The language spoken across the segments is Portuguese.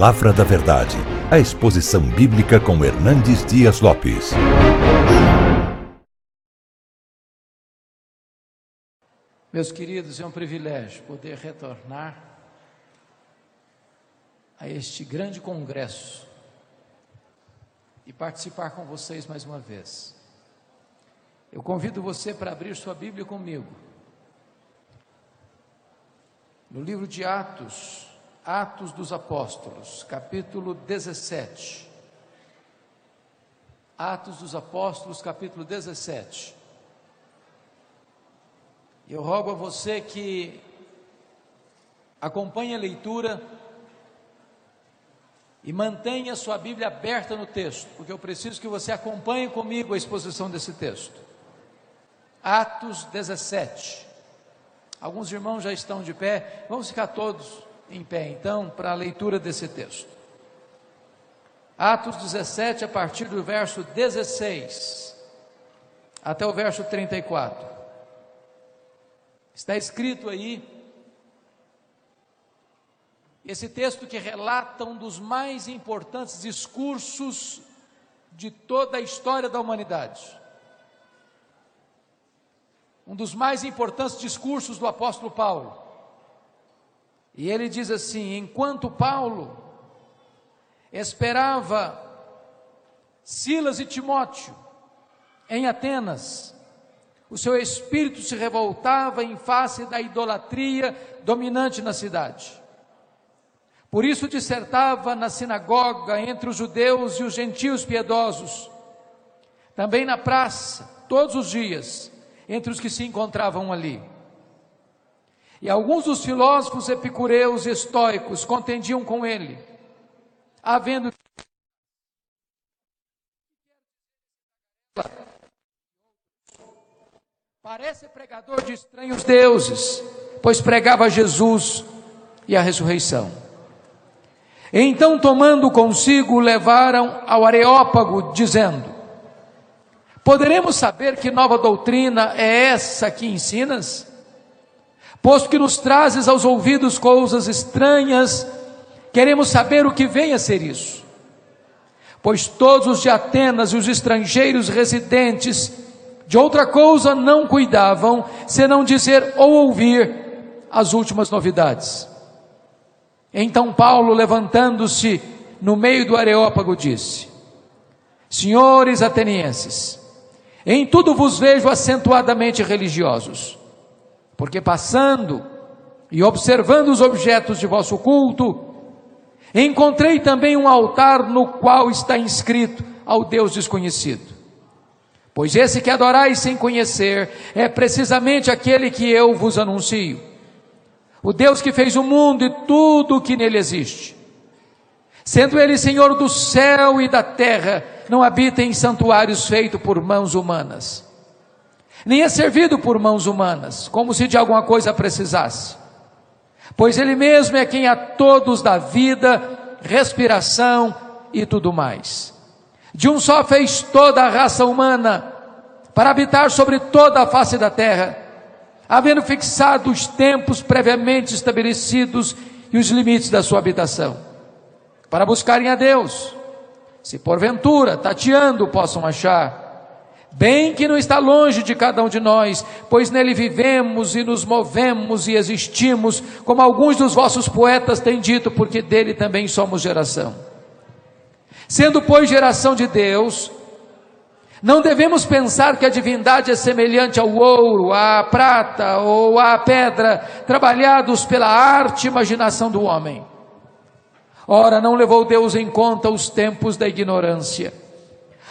Palavra da Verdade, a exposição bíblica com Hernandes Dias Lopes. Meus queridos, é um privilégio poder retornar a este grande congresso e participar com vocês mais uma vez. Eu convido você para abrir sua Bíblia comigo. No livro de Atos, Atos dos Apóstolos, capítulo 17. Atos dos Apóstolos, capítulo 17. Eu rogo a você que acompanhe a leitura e mantenha sua Bíblia aberta no texto, porque eu preciso que você acompanhe comigo a exposição desse texto. Atos 17. Alguns irmãos já estão de pé, vamos ficar todos em pé então para a leitura desse texto. Atos 17, a partir do verso 16 até o verso 34. Está escrito aí, esse texto que relata um dos mais importantes discursos de toda a história da humanidade um dos mais importantes discursos do apóstolo Paulo. E ele diz assim: enquanto Paulo esperava Silas e Timóteo em Atenas, o seu espírito se revoltava em face da idolatria dominante na cidade. Por isso dissertava na sinagoga entre os judeus e os gentios piedosos, também na praça, todos os dias, entre os que se encontravam ali. E alguns dos filósofos epicureus estoicos contendiam com ele, havendo Parece pregador de estranhos deuses, pois pregava Jesus e a ressurreição. Então, tomando consigo, levaram ao Areópago, dizendo: Poderemos saber que nova doutrina é essa que ensinas? Posto que nos trazes aos ouvidos coisas estranhas, queremos saber o que vem a ser isso. Pois todos os de Atenas e os estrangeiros residentes de outra coisa não cuidavam, senão dizer ou ouvir as últimas novidades. Então Paulo, levantando-se no meio do Areópago, disse: Senhores atenienses, em tudo vos vejo acentuadamente religiosos, porque passando e observando os objetos de vosso culto, encontrei também um altar no qual está inscrito ao Deus desconhecido. Pois esse que adorais sem conhecer é precisamente aquele que eu vos anuncio. O Deus que fez o mundo e tudo o que nele existe. Sendo ele Senhor do céu e da terra, não habita em santuários feitos por mãos humanas, nem é servido por mãos humanas, como se de alguma coisa precisasse, pois Ele mesmo é quem a todos dá vida, respiração e tudo mais. De um só fez toda a raça humana, para habitar sobre toda a face da terra, havendo fixado os tempos previamente estabelecidos e os limites da sua habitação, para buscarem a Deus se porventura, tateando, possam achar. Bem que não está longe de cada um de nós, pois nele vivemos e nos movemos e existimos, como alguns dos vossos poetas têm dito, porque dele também somos geração. Sendo, pois, geração de Deus, não devemos pensar que a divindade é semelhante ao ouro, à prata ou à pedra, trabalhados pela arte e imaginação do homem. Ora, não levou Deus em conta os tempos da ignorância.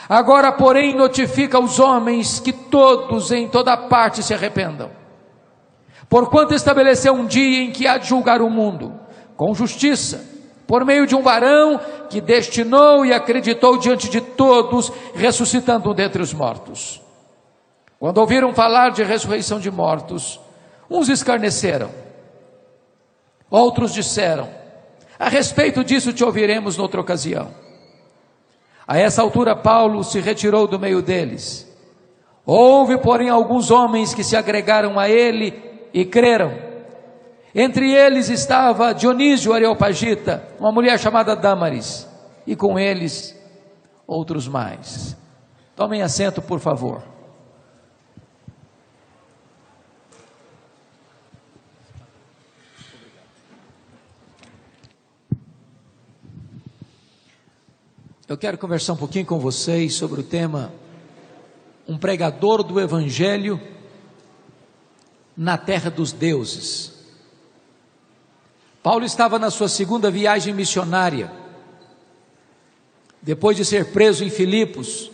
Agora, porém, notifica aos homens que todos em toda parte se arrependam. Porquanto estabeleceu um dia em que há de julgar o mundo, com justiça, por meio de um varão que destinou e acreditou diante de todos, ressuscitando dentre os mortos. Quando ouviram falar de ressurreição de mortos, uns escarneceram, outros disseram: a respeito disso te ouviremos noutra ocasião. A essa altura, Paulo se retirou do meio deles. Houve, porém, alguns homens que se agregaram a ele e creram. Entre eles estava Dionísio Areopagita, uma mulher chamada Damaris, e com eles outros mais. Tomem assento, por favor. Eu quero conversar um pouquinho com vocês sobre o tema um pregador do evangelho na terra dos deuses. Paulo estava na sua segunda viagem missionária. Depois de ser preso em Filipos,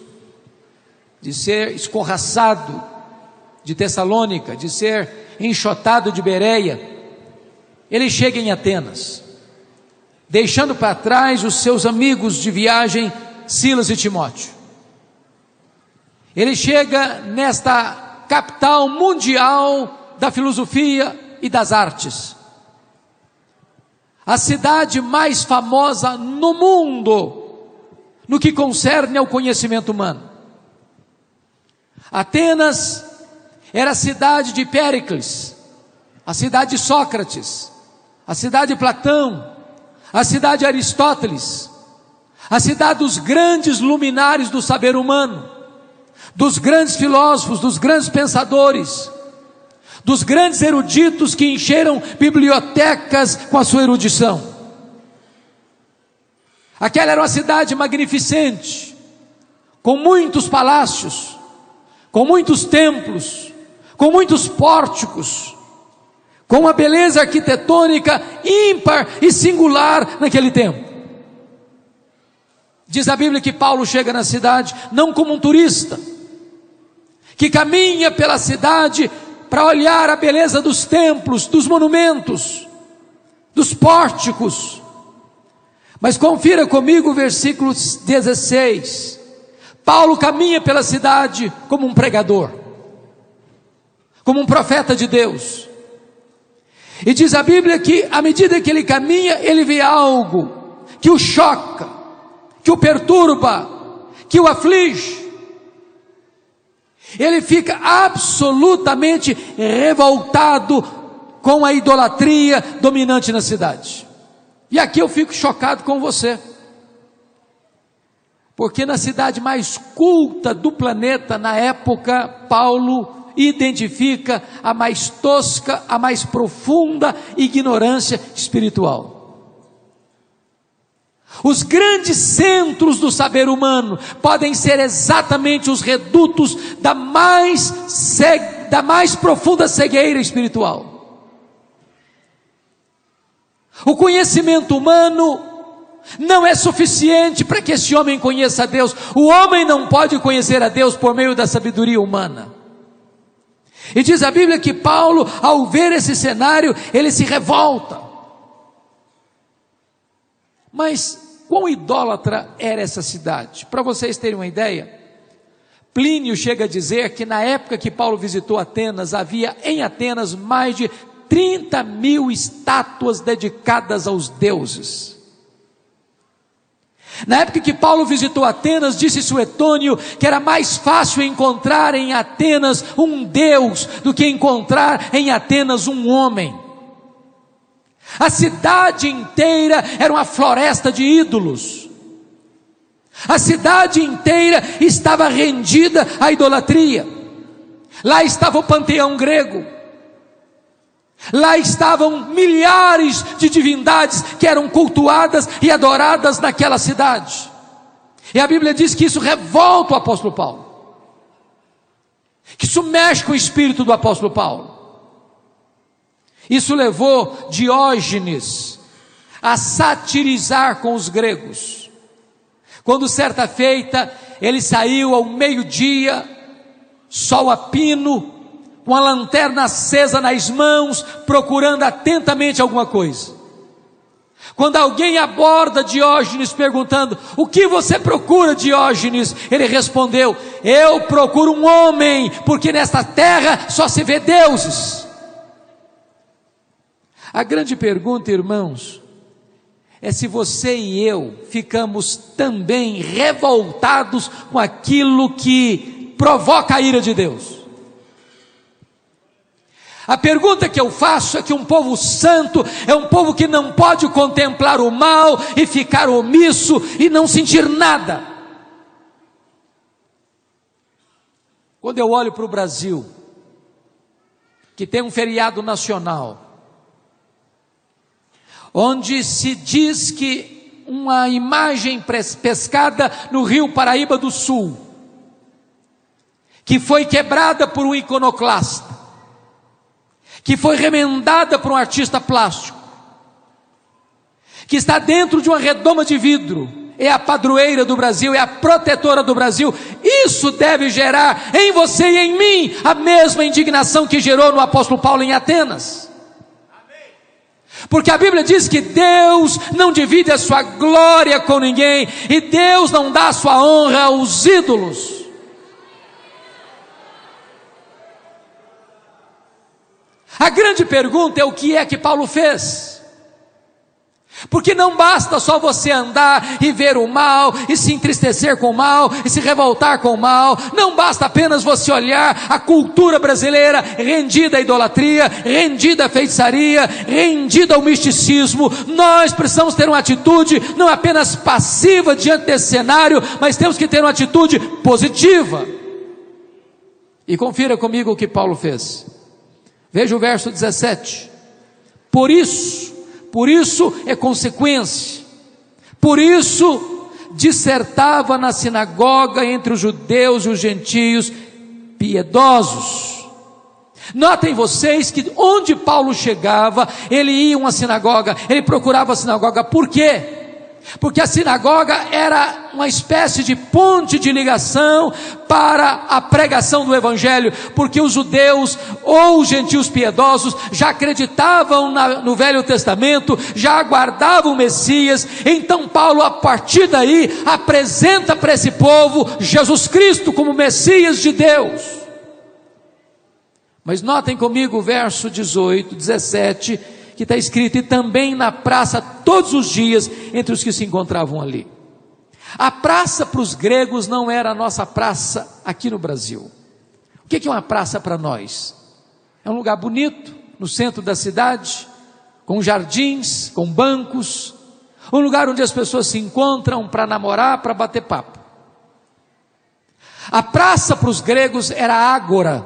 de ser escorraçado de Tessalônica, de ser enxotado de Bereia, ele chega em Atenas deixando para trás os seus amigos de viagem, Silas e Timóteo. Ele chega nesta capital mundial da filosofia e das artes. A cidade mais famosa no mundo no que concerne ao conhecimento humano. Atenas era a cidade de Péricles, a cidade de Sócrates, a cidade de Platão, a cidade de Aristóteles, a cidade dos grandes luminares do saber humano, dos grandes filósofos, dos grandes pensadores, dos grandes eruditos que encheram bibliotecas com a sua erudição. Aquela era uma cidade magnificente, com muitos palácios, com muitos templos, com muitos pórticos, com uma beleza arquitetônica ímpar e singular naquele tempo. Diz a Bíblia que Paulo chega na cidade não como um turista, que caminha pela cidade para olhar a beleza dos templos, dos monumentos, dos pórticos. Mas confira comigo o versículo 16. Paulo caminha pela cidade como um pregador, como um profeta de Deus. E diz a Bíblia que, à medida que ele caminha, ele vê algo que o choca, que o perturba, que o aflige. Ele fica absolutamente revoltado com a idolatria dominante na cidade. E aqui eu fico chocado com você. Porque na cidade mais culta do planeta, na época, Paulo identifica a mais tosca, a mais profunda ignorância espiritual. Os grandes centros do saber humano podem ser exatamente os redutos da mais, da mais profunda cegueira espiritual. O conhecimento humano não é suficiente para que esse homem conheça a Deus. O homem não pode conhecer a Deus por meio da sabedoria humana. E diz a Bíblia que Paulo, ao ver esse cenário, ele se revolta. Mas quão idólatra era essa cidade? Para vocês terem uma ideia, Plínio chega a dizer que na época que Paulo visitou Atenas, havia em Atenas mais de 30 mil estátuas dedicadas aos deuses. Na época que Paulo visitou Atenas, disse Suetônio que era mais fácil encontrar em Atenas um Deus do que encontrar em Atenas um homem. A cidade inteira era uma floresta de ídolos. A cidade inteira estava rendida à idolatria. Lá estava o panteão grego. Lá estavam milhares de divindades que eram cultuadas e adoradas naquela cidade. E a Bíblia diz que isso revolta o apóstolo Paulo. Que isso mexe com o espírito do apóstolo Paulo. Isso levou Diógenes a satirizar com os gregos. Quando certa feita ele saiu ao meio-dia, sol a pino, com a lanterna acesa nas mãos, procurando atentamente alguma coisa. Quando alguém aborda Diógenes perguntando: O que você procura, Diógenes? Ele respondeu: Eu procuro um homem, porque nesta terra só se vê deuses. A grande pergunta, irmãos, é se você e eu ficamos também revoltados com aquilo que provoca a ira de Deus. A pergunta que eu faço é que um povo santo é um povo que não pode contemplar o mal e ficar omisso e não sentir nada. Quando eu olho para o Brasil, que tem um feriado nacional, onde se diz que uma imagem pescada no rio Paraíba do Sul, que foi quebrada por um iconoclasta, que foi remendada por um artista plástico, que está dentro de uma redoma de vidro, é a padroeira do Brasil, é a protetora do Brasil. Isso deve gerar em você e em mim a mesma indignação que gerou no apóstolo Paulo em Atenas. Porque a Bíblia diz que Deus não divide a sua glória com ninguém, e Deus não dá a sua honra aos ídolos. A grande pergunta é o que é que Paulo fez? Porque não basta só você andar e ver o mal, e se entristecer com o mal, e se revoltar com o mal, não basta apenas você olhar a cultura brasileira rendida à idolatria, rendida à feitiçaria, rendida ao misticismo. Nós precisamos ter uma atitude não apenas passiva diante desse cenário, mas temos que ter uma atitude positiva. E confira comigo o que Paulo fez. Veja o verso 17. Por isso, por isso é consequência. Por isso dissertava na sinagoga entre os judeus e os gentios piedosos. Notem vocês que onde Paulo chegava, ele ia a uma sinagoga, ele procurava a sinagoga. Por quê? Porque a sinagoga era uma espécie de ponte de ligação para a pregação do Evangelho, porque os judeus ou os gentios piedosos já acreditavam na, no Velho Testamento, já aguardavam o Messias, então Paulo, a partir daí, apresenta para esse povo Jesus Cristo como Messias de Deus. Mas notem comigo o verso 18, 17 que está escrito, e também na praça todos os dias entre os que se encontravam ali. A praça para os gregos não era a nossa praça aqui no Brasil. O que é uma praça para nós? É um lugar bonito, no centro da cidade, com jardins, com bancos, um lugar onde as pessoas se encontram para namorar, para bater papo. A praça para os gregos era ágora,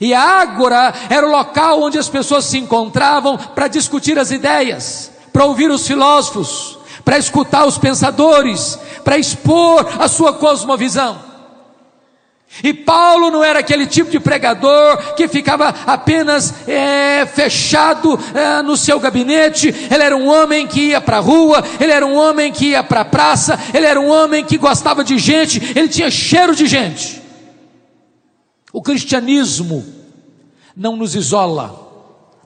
e a ágora era o local onde as pessoas se encontravam para discutir as ideias, para ouvir os filósofos, para escutar os pensadores, para expor a sua cosmovisão. E Paulo não era aquele tipo de pregador que ficava apenas é, fechado é, no seu gabinete. Ele era um homem que ia para a rua, ele era um homem que ia para a praça, ele era um homem que gostava de gente, ele tinha cheiro de gente. O cristianismo não nos isola,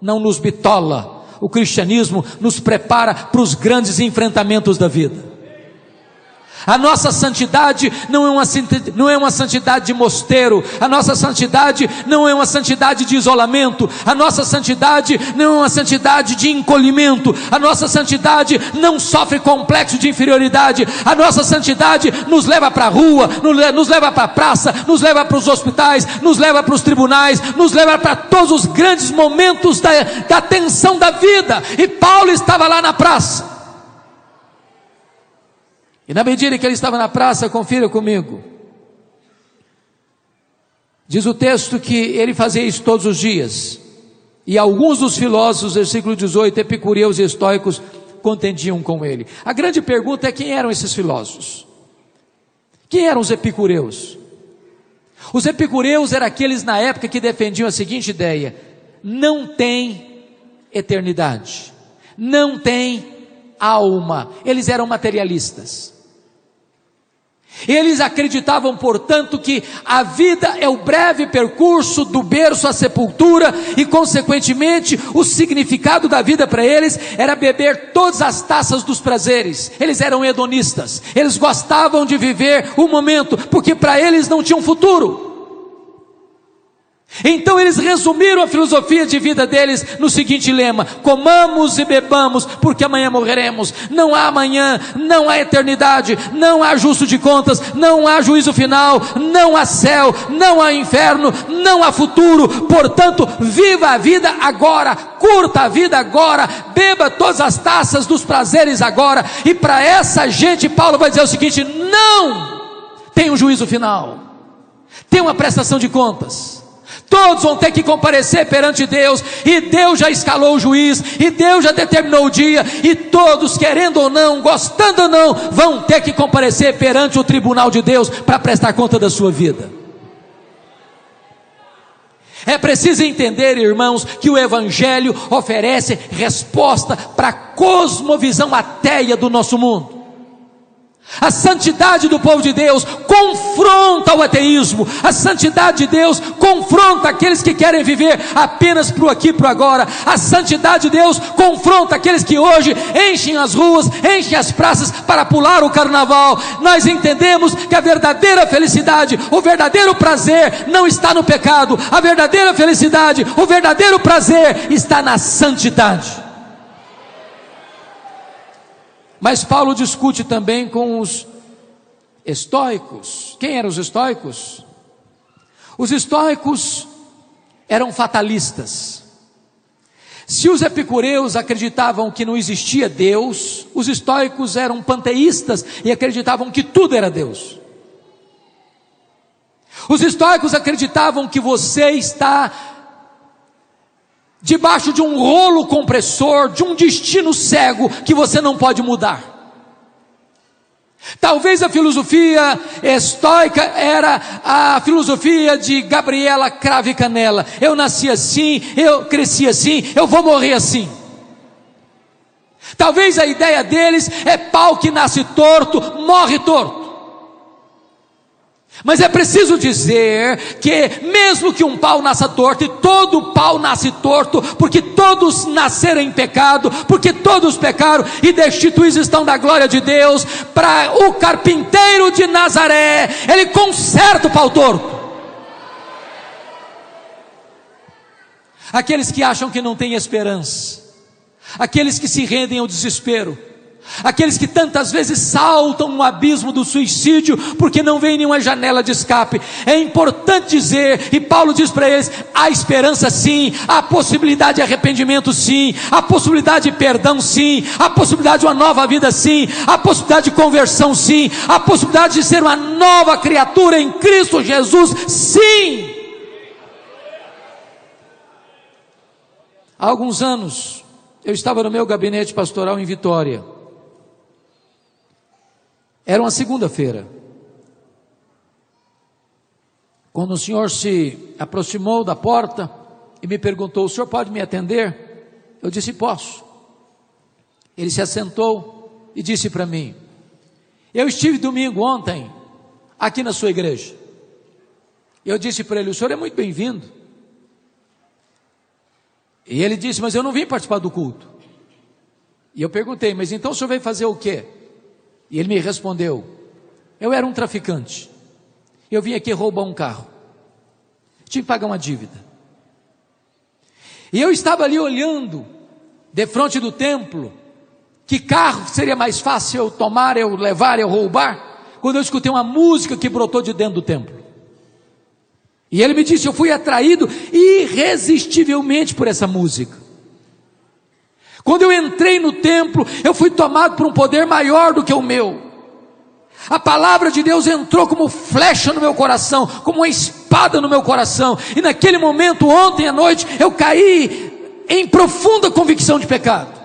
não nos bitola. O cristianismo nos prepara para os grandes enfrentamentos da vida. A nossa santidade não é, uma, não é uma santidade de mosteiro, a nossa santidade não é uma santidade de isolamento, a nossa santidade não é uma santidade de encolhimento, a nossa santidade não sofre complexo de inferioridade, a nossa santidade nos leva para a rua, nos leva para a praça, nos leva para os hospitais, nos leva para os tribunais, nos leva para todos os grandes momentos da, da tensão da vida, e Paulo estava lá na praça. E na medida que ele estava na praça, confira comigo. Diz o texto que ele fazia isso todos os dias. E alguns dos filósofos, versículo 18, epicureus e estoicos, contendiam com ele. A grande pergunta é quem eram esses filósofos? Quem eram os epicureus? Os epicureus eram aqueles na época que defendiam a seguinte ideia: não tem eternidade, não tem alma. Eles eram materialistas. Eles acreditavam, portanto, que a vida é o breve percurso do berço à sepultura e, consequentemente, o significado da vida para eles era beber todas as taças dos prazeres. Eles eram hedonistas, eles gostavam de viver o momento, porque para eles não tinha um futuro. Então eles resumiram a filosofia de vida deles no seguinte lema: comamos e bebamos, porque amanhã morreremos. Não há amanhã, não há eternidade, não há justo de contas, não há juízo final, não há céu, não há inferno, não há futuro. Portanto, viva a vida agora, curta a vida agora, beba todas as taças dos prazeres agora. E para essa gente, Paulo vai dizer o seguinte: não tem um juízo final, tem uma prestação de contas. Todos vão ter que comparecer perante Deus, e Deus já escalou o juiz, e Deus já determinou o dia, e todos, querendo ou não, gostando ou não, vão ter que comparecer perante o tribunal de Deus para prestar conta da sua vida. É preciso entender, irmãos, que o Evangelho oferece resposta para a cosmovisão ateia do nosso mundo. A santidade do povo de Deus confronta o ateísmo. A santidade de Deus confronta aqueles que querem viver apenas para o aqui e para o agora. A santidade de Deus confronta aqueles que hoje enchem as ruas, enchem as praças para pular o carnaval. Nós entendemos que a verdadeira felicidade, o verdadeiro prazer não está no pecado. A verdadeira felicidade, o verdadeiro prazer está na santidade. Mas Paulo discute também com os estoicos. Quem eram os estoicos? Os estoicos eram fatalistas. Se os epicureus acreditavam que não existia Deus, os estoicos eram panteístas e acreditavam que tudo era Deus. Os estoicos acreditavam que você está debaixo de um rolo compressor, de um destino cego que você não pode mudar. Talvez a filosofia estoica era a filosofia de Gabriela Crave Canela. Eu nasci assim, eu cresci assim, eu vou morrer assim. Talvez a ideia deles é pau que nasce torto, morre torto. Mas é preciso dizer que, mesmo que um pau nasça torto, e todo pau nasce torto, porque todos nasceram em pecado, porque todos pecaram e destituídos estão da glória de Deus, para o carpinteiro de Nazaré, ele conserta o pau torto. Aqueles que acham que não têm esperança, aqueles que se rendem ao desespero, Aqueles que tantas vezes saltam no abismo do suicídio porque não vem nenhuma janela de escape. É importante dizer, e Paulo diz para eles: há esperança sim, há possibilidade de arrependimento sim, há possibilidade de perdão sim, há possibilidade de uma nova vida sim, há possibilidade de conversão sim, há possibilidade de ser uma nova criatura em Cristo Jesus sim. Há alguns anos, eu estava no meu gabinete pastoral em Vitória. Era uma segunda-feira. Quando o senhor se aproximou da porta e me perguntou: O senhor pode me atender? Eu disse: Posso. Ele se assentou e disse para mim: Eu estive domingo ontem aqui na sua igreja. Eu disse para ele: O senhor é muito bem-vindo. E ele disse: Mas eu não vim participar do culto. E eu perguntei: Mas então o senhor veio fazer o quê? E ele me respondeu: Eu era um traficante. Eu vim aqui roubar um carro. Tinha que pagar uma dívida. E eu estava ali olhando, de frente do templo, que carro seria mais fácil eu tomar, eu levar, eu roubar, quando eu escutei uma música que brotou de dentro do templo. E ele me disse: Eu fui atraído irresistivelmente por essa música. Quando eu entrei no templo, eu fui tomado por um poder maior do que o meu. A palavra de Deus entrou como flecha no meu coração, como uma espada no meu coração. E naquele momento, ontem à noite, eu caí em profunda convicção de pecado.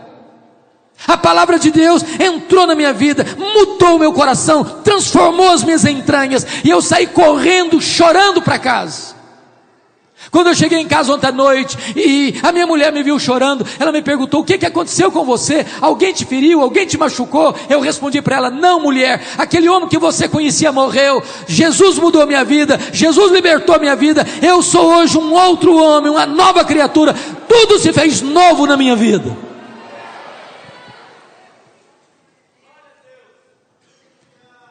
A palavra de Deus entrou na minha vida, mudou o meu coração, transformou as minhas entranhas, e eu saí correndo, chorando para casa. Quando eu cheguei em casa ontem à noite e a minha mulher me viu chorando, ela me perguntou: o que, que aconteceu com você? Alguém te feriu? Alguém te machucou? Eu respondi para ela: não, mulher, aquele homem que você conhecia morreu. Jesus mudou minha vida, Jesus libertou minha vida. Eu sou hoje um outro homem, uma nova criatura. Tudo se fez novo na minha vida.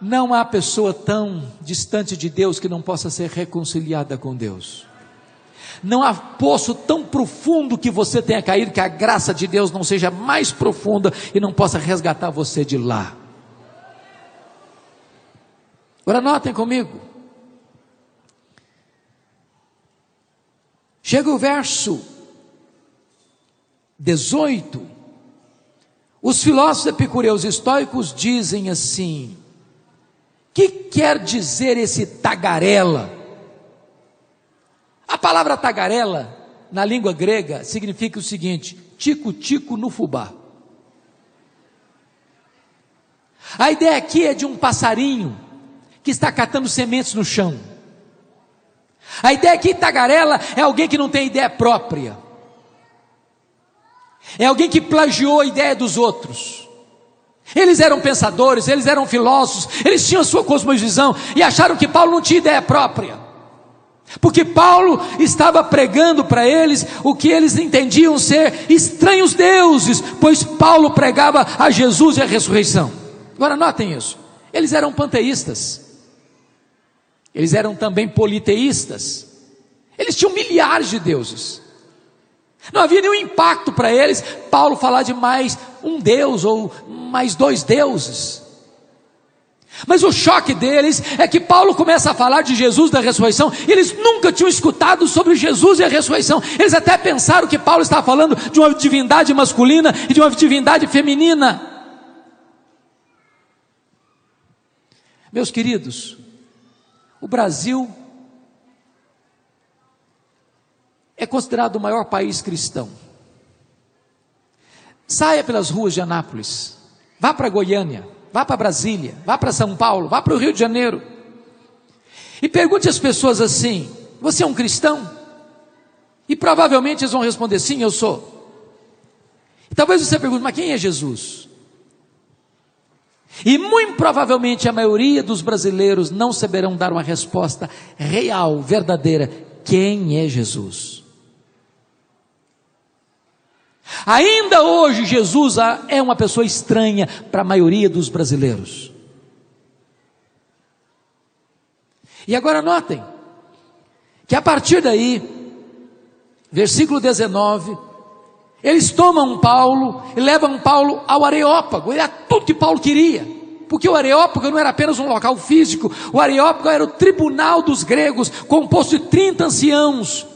Não há pessoa tão distante de Deus que não possa ser reconciliada com Deus. Não há poço tão profundo que você tenha caído que a graça de Deus não seja mais profunda e não possa resgatar você de lá. Agora notem comigo. Chega o verso 18. Os filósofos epicureus estoicos dizem assim: que quer dizer esse tagarela? A palavra tagarela, na língua grega, significa o seguinte: tico-tico no fubá. A ideia aqui é de um passarinho que está catando sementes no chão. A ideia aqui, tagarela, é alguém que não tem ideia própria. É alguém que plagiou a ideia dos outros. Eles eram pensadores, eles eram filósofos, eles tinham a sua cosmovisão e acharam que Paulo não tinha ideia própria. Porque Paulo estava pregando para eles o que eles entendiam ser estranhos deuses, pois Paulo pregava a Jesus e a ressurreição. Agora notem isso. Eles eram panteístas. Eles eram também politeístas. Eles tinham milhares de deuses. Não havia nenhum impacto para eles Paulo falar de mais um Deus ou mais dois deuses. Mas o choque deles é que Paulo começa a falar de Jesus da ressurreição, e eles nunca tinham escutado sobre Jesus e a ressurreição. Eles até pensaram que Paulo estava falando de uma divindade masculina e de uma divindade feminina. Meus queridos, o Brasil é considerado o maior país cristão. Saia pelas ruas de Anápolis, vá para Goiânia, vá para Brasília, vá para São Paulo, vá para o Rio de Janeiro. E pergunte às pessoas assim: Você é um cristão? E provavelmente eles vão responder: Sim, eu sou. E talvez você pergunte: Mas quem é Jesus? E muito provavelmente a maioria dos brasileiros não saberão dar uma resposta real, verdadeira: Quem é Jesus? Ainda hoje, Jesus é uma pessoa estranha para a maioria dos brasileiros. E agora notem, que a partir daí, versículo 19, eles tomam Paulo e levam Paulo ao Areópago, era tudo que Paulo queria, porque o Areópago não era apenas um local físico, o Areópago era o tribunal dos gregos, composto de 30 anciãos,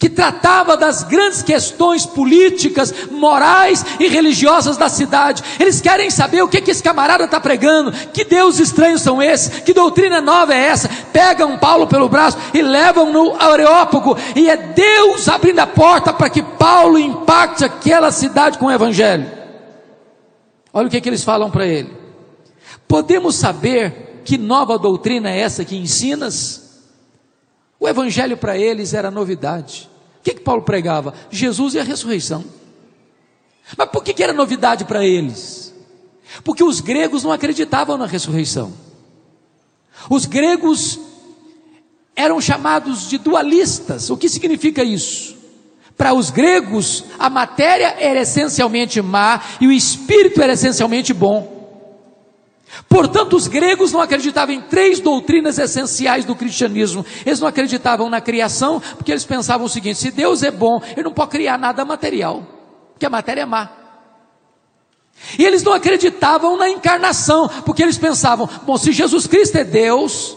que tratava das grandes questões políticas, morais e religiosas da cidade. Eles querem saber o que, que esse camarada está pregando, que deuses estranhos são esses, que doutrina nova é essa. Pegam Paulo pelo braço e levam no Areópago, e é Deus abrindo a porta para que Paulo impacte aquela cidade com o Evangelho. Olha o que, que eles falam para ele. Podemos saber que nova doutrina é essa que ensinas? O Evangelho para eles era novidade. O que, que Paulo pregava? Jesus e a ressurreição. Mas por que, que era novidade para eles? Porque os gregos não acreditavam na ressurreição. Os gregos eram chamados de dualistas. O que significa isso? Para os gregos, a matéria era essencialmente má e o espírito era essencialmente bom. Portanto, os gregos não acreditavam em três doutrinas essenciais do cristianismo. Eles não acreditavam na criação, porque eles pensavam o seguinte: se Deus é bom, ele não pode criar nada material, porque a matéria é má. E eles não acreditavam na encarnação, porque eles pensavam: bom, se Jesus Cristo é Deus,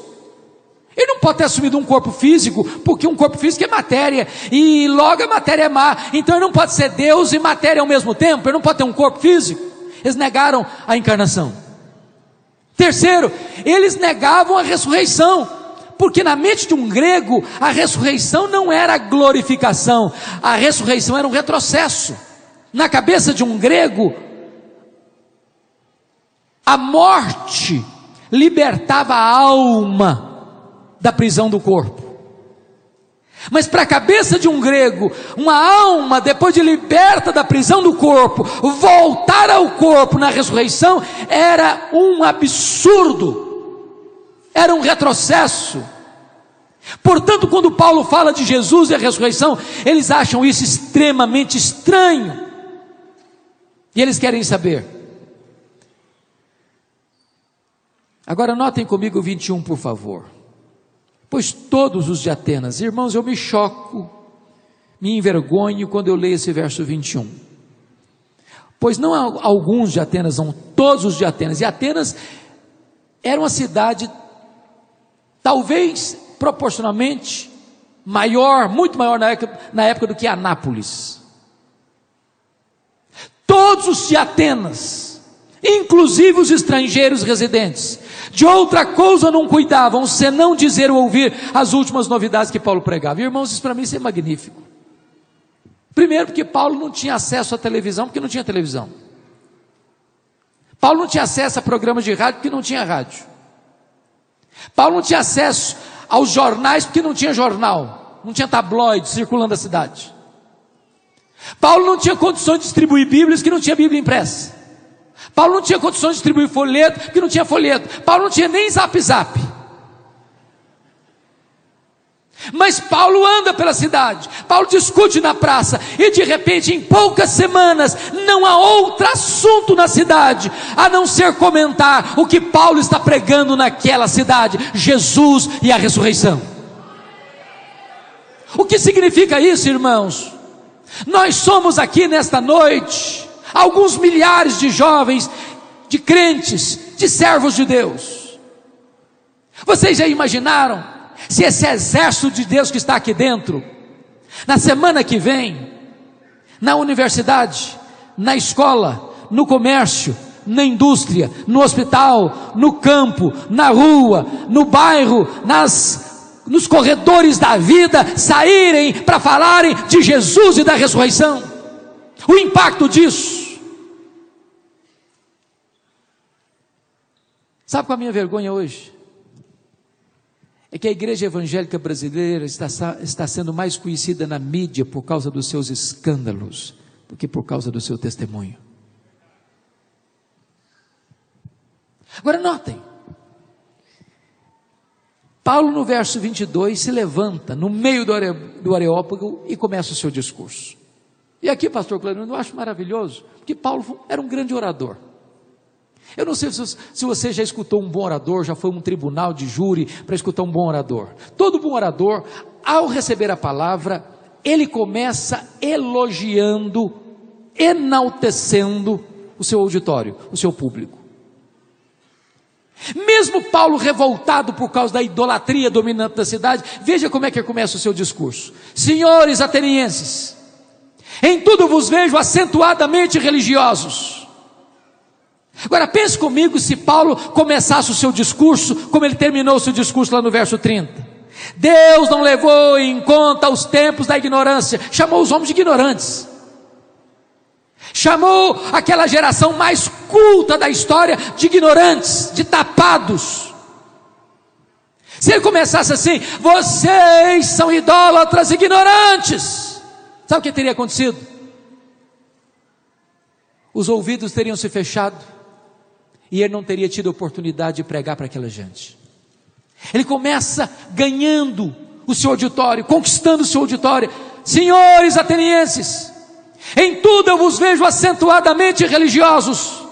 ele não pode ter assumido um corpo físico, porque um corpo físico é matéria, e logo a matéria é má, então ele não pode ser Deus e matéria ao mesmo tempo, ele não pode ter um corpo físico. Eles negaram a encarnação. Terceiro, eles negavam a ressurreição, porque na mente de um grego, a ressurreição não era glorificação, a ressurreição era um retrocesso. Na cabeça de um grego, a morte libertava a alma da prisão do corpo. Mas para a cabeça de um grego, uma alma, depois de liberta da prisão do corpo, voltar ao corpo na ressurreição, era um absurdo, era um retrocesso. Portanto, quando Paulo fala de Jesus e a ressurreição, eles acham isso extremamente estranho. E eles querem saber. Agora notem comigo o 21, por favor. Pois todos os de Atenas, irmãos, eu me choco, me envergonho quando eu leio esse verso 21. Pois não alguns de Atenas, não todos os de Atenas, e Atenas era uma cidade, talvez proporcionalmente maior, muito maior na época, na época do que Anápolis. Todos os de Atenas, inclusive os estrangeiros residentes, de outra coisa não cuidavam, senão dizer ou ouvir as últimas novidades que Paulo pregava. E, irmãos, isso para mim isso é magnífico. Primeiro, porque Paulo não tinha acesso à televisão, porque não tinha televisão. Paulo não tinha acesso a programas de rádio, porque não tinha rádio. Paulo não tinha acesso aos jornais, porque não tinha jornal, não tinha tabloide circulando a cidade. Paulo não tinha condições de distribuir Bíblias, porque não tinha Bíblia impressa. Paulo não tinha condições de distribuir folheto, porque não tinha folheto. Paulo não tinha nem zap zap. Mas Paulo anda pela cidade, Paulo discute na praça, e de repente, em poucas semanas, não há outro assunto na cidade, a não ser comentar o que Paulo está pregando naquela cidade: Jesus e a ressurreição. O que significa isso, irmãos? Nós somos aqui nesta noite, alguns milhares de jovens, de crentes, de servos de Deus. Vocês já imaginaram se esse exército de Deus que está aqui dentro, na semana que vem, na universidade, na escola, no comércio, na indústria, no hospital, no campo, na rua, no bairro, nas, nos corredores da vida, saírem para falarem de Jesus e da ressurreição. O impacto disso. Sabe qual é a minha vergonha hoje? é que a igreja evangélica brasileira está, está sendo mais conhecida na mídia por causa dos seus escândalos do que por causa do seu testemunho. Agora notem, Paulo no verso 22 se levanta no meio do, are, do Areópago e começa o seu discurso. E aqui, pastor Clarino, eu acho maravilhoso, porque Paulo era um grande orador. Eu não sei se você já escutou um bom orador, já foi um tribunal de júri para escutar um bom orador. Todo bom orador, ao receber a palavra, ele começa elogiando, enaltecendo o seu auditório, o seu público. Mesmo Paulo revoltado por causa da idolatria dominante da cidade, veja como é que começa o seu discurso. Senhores atenienses, em tudo vos vejo acentuadamente religiosos. Agora pense comigo se Paulo começasse o seu discurso como ele terminou o seu discurso lá no verso 30. Deus não levou em conta os tempos da ignorância, chamou os homens de ignorantes. Chamou aquela geração mais culta da história de ignorantes, de tapados. Se ele começasse assim, vocês são idólatras ignorantes, sabe o que teria acontecido? Os ouvidos teriam se fechado, e ele não teria tido oportunidade de pregar para aquela gente. Ele começa ganhando o seu auditório, conquistando o seu auditório. Senhores atenienses, em tudo eu vos vejo acentuadamente religiosos,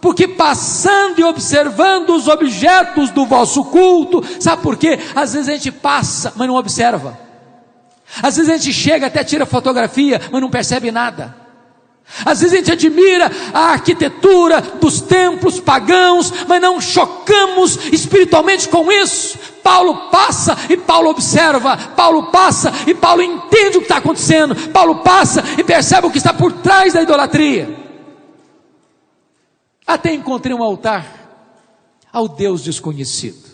porque passando e observando os objetos do vosso culto, sabe por quê? Às vezes a gente passa, mas não observa. Às vezes a gente chega até tira fotografia, mas não percebe nada. Às vezes a gente admira a arquitetura dos templos pagãos, mas não chocamos espiritualmente com isso. Paulo passa e Paulo observa, Paulo passa e Paulo entende o que está acontecendo, Paulo passa e percebe o que está por trás da idolatria. Até encontrei um altar ao Deus desconhecido.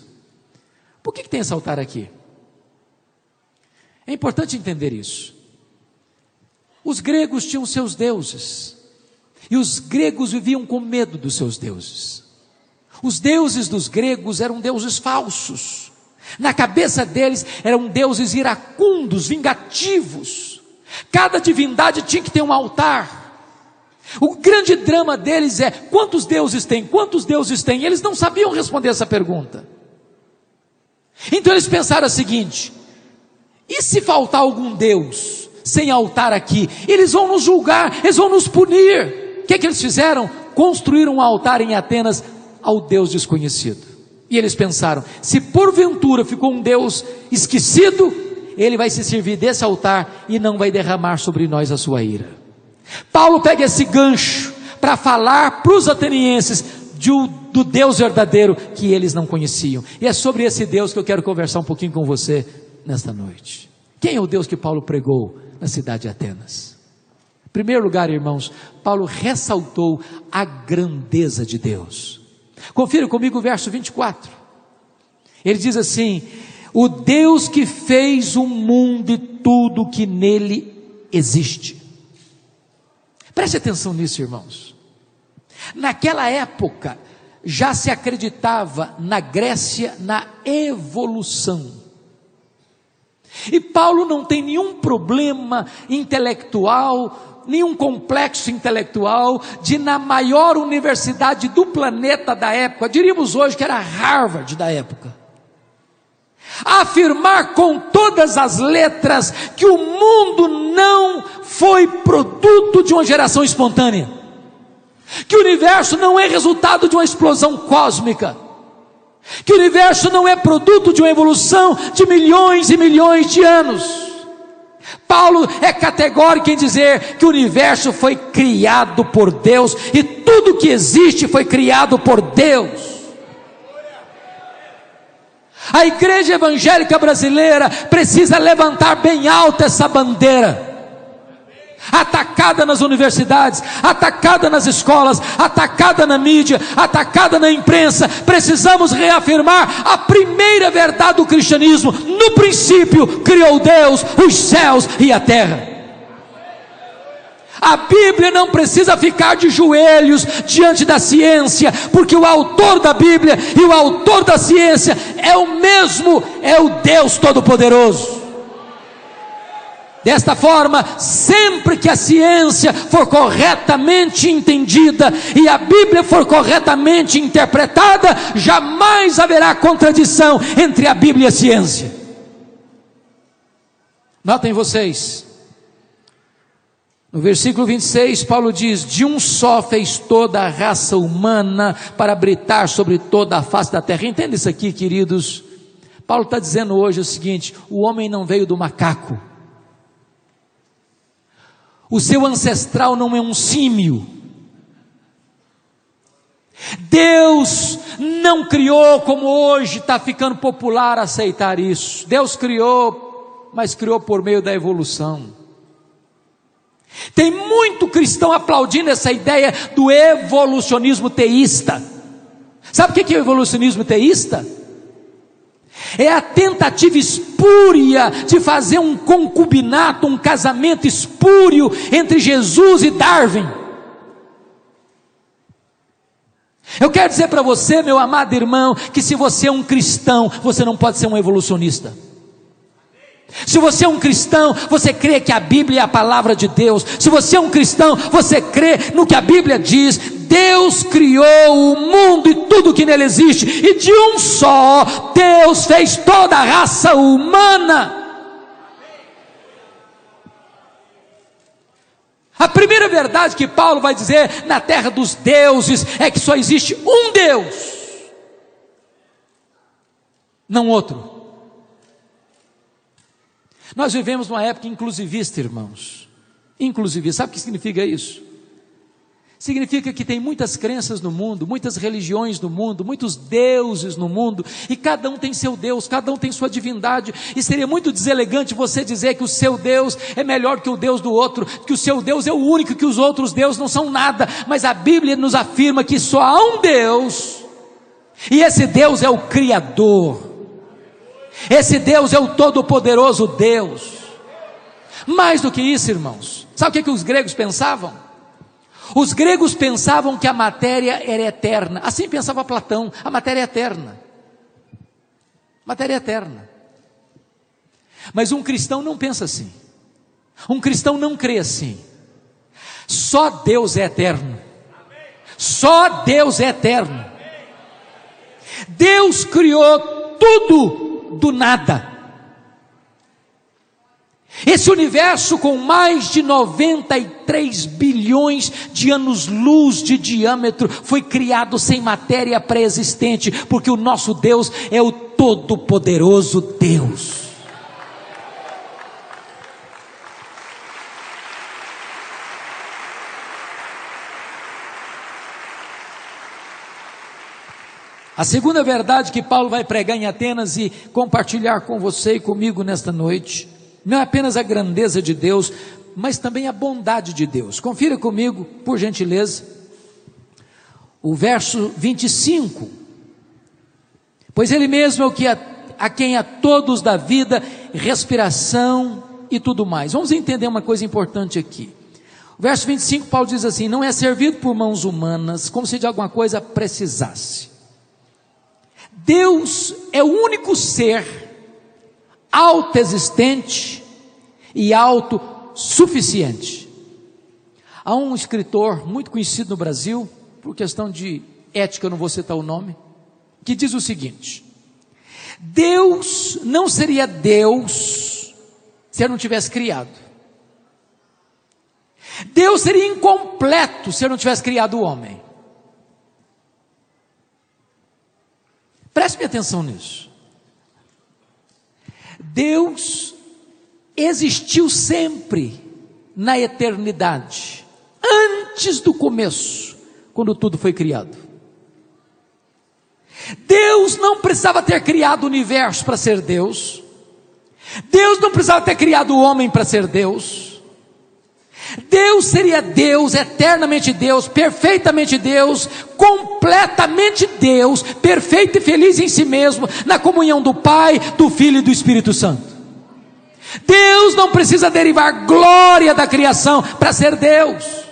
Por que, que tem esse altar aqui? É importante entender isso. Os gregos tinham seus deuses, e os gregos viviam com medo dos seus deuses. Os deuses dos gregos eram deuses falsos. Na cabeça deles eram deuses iracundos, vingativos. Cada divindade tinha que ter um altar. O grande drama deles é: quantos deuses tem? Quantos deuses tem? Eles não sabiam responder essa pergunta. Então eles pensaram o seguinte: e se faltar algum deus? Sem altar aqui. Eles vão nos julgar, eles vão nos punir. O que, é que eles fizeram? Construíram um altar em Atenas ao Deus desconhecido. E eles pensaram: se porventura ficou um Deus esquecido, ele vai se servir desse altar e não vai derramar sobre nós a sua ira. Paulo pega esse gancho para falar para os atenienses de, do Deus verdadeiro que eles não conheciam. E é sobre esse Deus que eu quero conversar um pouquinho com você nesta noite. Quem é o Deus que Paulo pregou na cidade de Atenas? Em primeiro lugar, irmãos, Paulo ressaltou a grandeza de Deus. Confira comigo o verso 24. Ele diz assim: O Deus que fez o mundo e tudo que nele existe. Preste atenção nisso, irmãos. Naquela época, já se acreditava na Grécia na evolução. E Paulo não tem nenhum problema intelectual nenhum complexo intelectual de na maior universidade do planeta da época, diríamos hoje que era Harvard da época, afirmar com todas as letras que o mundo não foi produto de uma geração espontânea, que o universo não é resultado de uma explosão cósmica, que o universo não é produto de uma evolução de milhões e milhões de anos Paulo é categórico em dizer que o universo foi criado por Deus e tudo que existe foi criado por Deus. A igreja evangélica brasileira precisa levantar bem alta essa bandeira atacada nas universidades, atacada nas escolas, atacada na mídia, atacada na imprensa. Precisamos reafirmar a primeira verdade do cristianismo: no princípio criou Deus os céus e a terra. A Bíblia não precisa ficar de joelhos diante da ciência, porque o autor da Bíblia e o autor da ciência é o mesmo, é o Deus Todo-Poderoso. Desta forma, sempre que a ciência for corretamente entendida e a Bíblia for corretamente interpretada, jamais haverá contradição entre a Bíblia e a ciência. Notem vocês, no versículo 26, Paulo diz: De um só fez toda a raça humana para britar sobre toda a face da terra. Entenda isso aqui, queridos. Paulo está dizendo hoje o seguinte: o homem não veio do macaco. O seu ancestral não é um símio. Deus não criou como hoje está ficando popular aceitar isso. Deus criou, mas criou por meio da evolução. Tem muito cristão aplaudindo essa ideia do evolucionismo teísta. Sabe o que é o evolucionismo teísta? É a tentativa espúria de fazer um concubinato, um casamento espúrio entre Jesus e Darwin. Eu quero dizer para você, meu amado irmão, que se você é um cristão, você não pode ser um evolucionista. Se você é um cristão, você crê que a Bíblia é a palavra de Deus. Se você é um cristão, você crê no que a Bíblia diz. Deus criou o mundo e tudo que nele existe, e de um só, Deus fez toda a raça humana. A primeira verdade que Paulo vai dizer na terra dos deuses é que só existe um Deus, não outro. Nós vivemos uma época inclusivista, irmãos. Inclusivista, sabe o que significa isso? Significa que tem muitas crenças no mundo, muitas religiões no mundo, muitos deuses no mundo, e cada um tem seu Deus, cada um tem sua divindade, e seria muito deselegante você dizer que o seu Deus é melhor que o Deus do outro, que o seu Deus é o único, que os outros deuses não são nada, mas a Bíblia nos afirma que só há um Deus, e esse Deus é o Criador. Esse Deus é o Todo-Poderoso Deus. Mais do que isso, irmãos, sabe o que, que os gregos pensavam? Os gregos pensavam que a matéria era eterna, assim pensava Platão, a matéria é eterna. Matéria é eterna. Mas um cristão não pensa assim. Um cristão não crê assim. Só Deus é eterno. Só Deus é eterno. Deus criou tudo do nada. Esse universo com mais de 93 bilhões de anos-luz de diâmetro foi criado sem matéria pré-existente, porque o nosso Deus é o Todo-Poderoso Deus. A segunda verdade que Paulo vai pregar em Atenas e compartilhar com você e comigo nesta noite, não é apenas a grandeza de Deus, mas também a bondade de Deus. Confira comigo, por gentileza, o verso 25. Pois Ele mesmo é o que a, a quem a todos dá vida, respiração e tudo mais. Vamos entender uma coisa importante aqui. O verso 25, Paulo diz assim: Não é servido por mãos humanas, como se de alguma coisa precisasse Deus é o único ser autoexistente e autossuficiente. Há um escritor muito conhecido no Brasil, por questão de ética, eu não vou citar o nome, que diz o seguinte: Deus não seria Deus se ele não tivesse criado. Deus seria incompleto se ele não tivesse criado o homem. Preste atenção nisso. Deus existiu sempre na eternidade, antes do começo, quando tudo foi criado. Deus não precisava ter criado o universo para ser Deus. Deus não precisava ter criado o homem para ser Deus. Deus seria Deus, eternamente Deus, perfeitamente Deus, completamente Deus, perfeito e feliz em si mesmo, na comunhão do Pai, do Filho e do Espírito Santo. Deus não precisa derivar glória da criação para ser Deus.